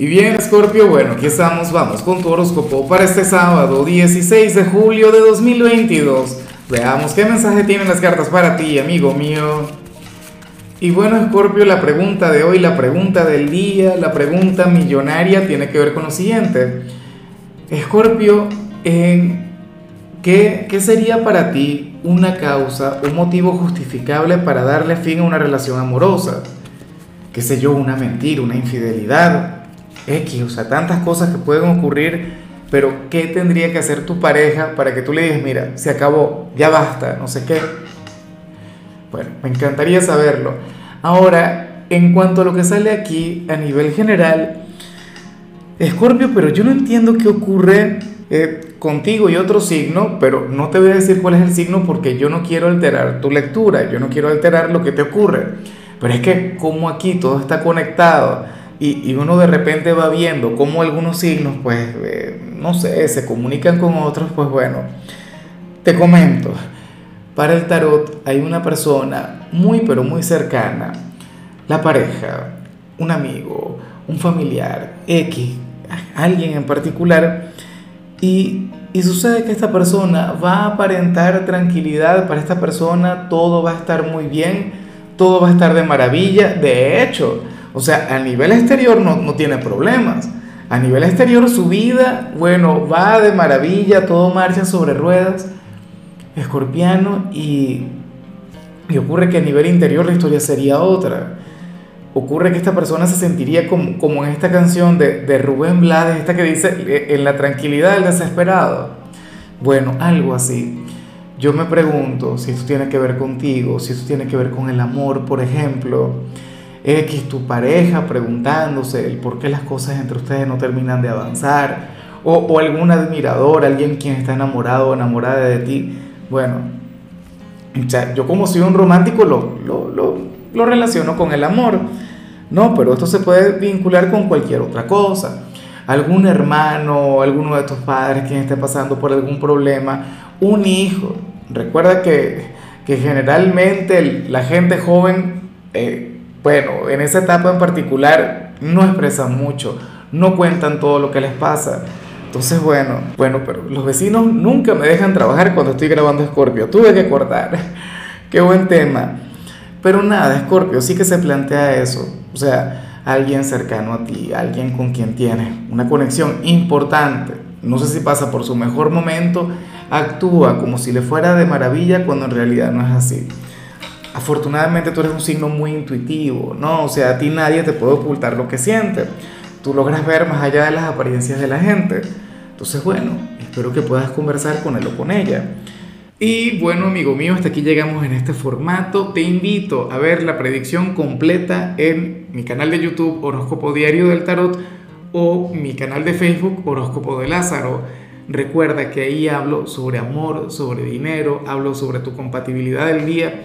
Y bien, Scorpio, bueno, aquí estamos, vamos con tu horóscopo para este sábado 16 de julio de 2022. Veamos qué mensaje tienen las cartas para ti, amigo mío. Y bueno, Scorpio, la pregunta de hoy, la pregunta del día, la pregunta millonaria tiene que ver con lo siguiente. Scorpio, ¿qué, ¿qué sería para ti una causa, un motivo justificable para darle fin a una relación amorosa? ¿Qué sé yo? Una mentira, una infidelidad, X, o sea, tantas cosas que pueden ocurrir, pero ¿qué tendría que hacer tu pareja para que tú le digas, mira, se acabó, ya basta, no sé qué? Bueno, me encantaría saberlo. Ahora, en cuanto a lo que sale aquí a nivel general, Escorpio, pero yo no entiendo qué ocurre eh, contigo y otro signo, pero no te voy a decir cuál es el signo porque yo no quiero alterar tu lectura, yo no quiero alterar lo que te ocurre. Pero es que como aquí todo está conectado, y, uno de repente va viendo cómo algunos signos, pues, eh, no sé, se comunican con otros, pues bueno, te comento, para el tarot hay una persona muy, pero muy cercana, la pareja, un amigo, un familiar, X, alguien en particular, y, y sucede que esta persona va a aparentar tranquilidad, para esta persona todo va a estar muy bien, todo va a estar de maravilla, de hecho, o sea, a nivel exterior no, no tiene problemas. A nivel exterior su vida, bueno, va de maravilla, todo marcha sobre ruedas, escorpiano, y, y ocurre que a nivel interior la historia sería otra. Ocurre que esta persona se sentiría como, como en esta canción de, de Rubén Blades, esta que dice, en la tranquilidad del desesperado. Bueno, algo así. Yo me pregunto si esto tiene que ver contigo, si esto tiene que ver con el amor, por ejemplo X, tu pareja preguntándose el por qué las cosas entre ustedes no terminan de avanzar, o, o algún admirador, alguien quien está enamorado o enamorada de ti. Bueno, yo como soy un romántico lo, lo, lo, lo relaciono con el amor, no, pero esto se puede vincular con cualquier otra cosa. Algún hermano, alguno de tus padres quien esté pasando por algún problema, un hijo. Recuerda que, que generalmente la gente joven eh, bueno, en esa etapa en particular no expresan mucho, no cuentan todo lo que les pasa. Entonces, bueno, bueno, pero los vecinos nunca me dejan trabajar cuando estoy grabando Scorpio. Tuve que cortar. Qué buen tema. Pero nada, Scorpio sí que se plantea eso. O sea, alguien cercano a ti, alguien con quien tienes una conexión importante. No sé si pasa por su mejor momento, actúa como si le fuera de maravilla cuando en realidad no es así afortunadamente tú eres un signo muy intuitivo, ¿no? O sea, a ti nadie te puede ocultar lo que siente. Tú logras ver más allá de las apariencias de la gente. Entonces, bueno, espero que puedas conversar con él o con ella. Y bueno, amigo mío, hasta aquí llegamos en este formato. Te invito a ver la predicción completa en mi canal de YouTube Horóscopo Diario del Tarot o mi canal de Facebook Horóscopo de Lázaro. Recuerda que ahí hablo sobre amor, sobre dinero, hablo sobre tu compatibilidad del día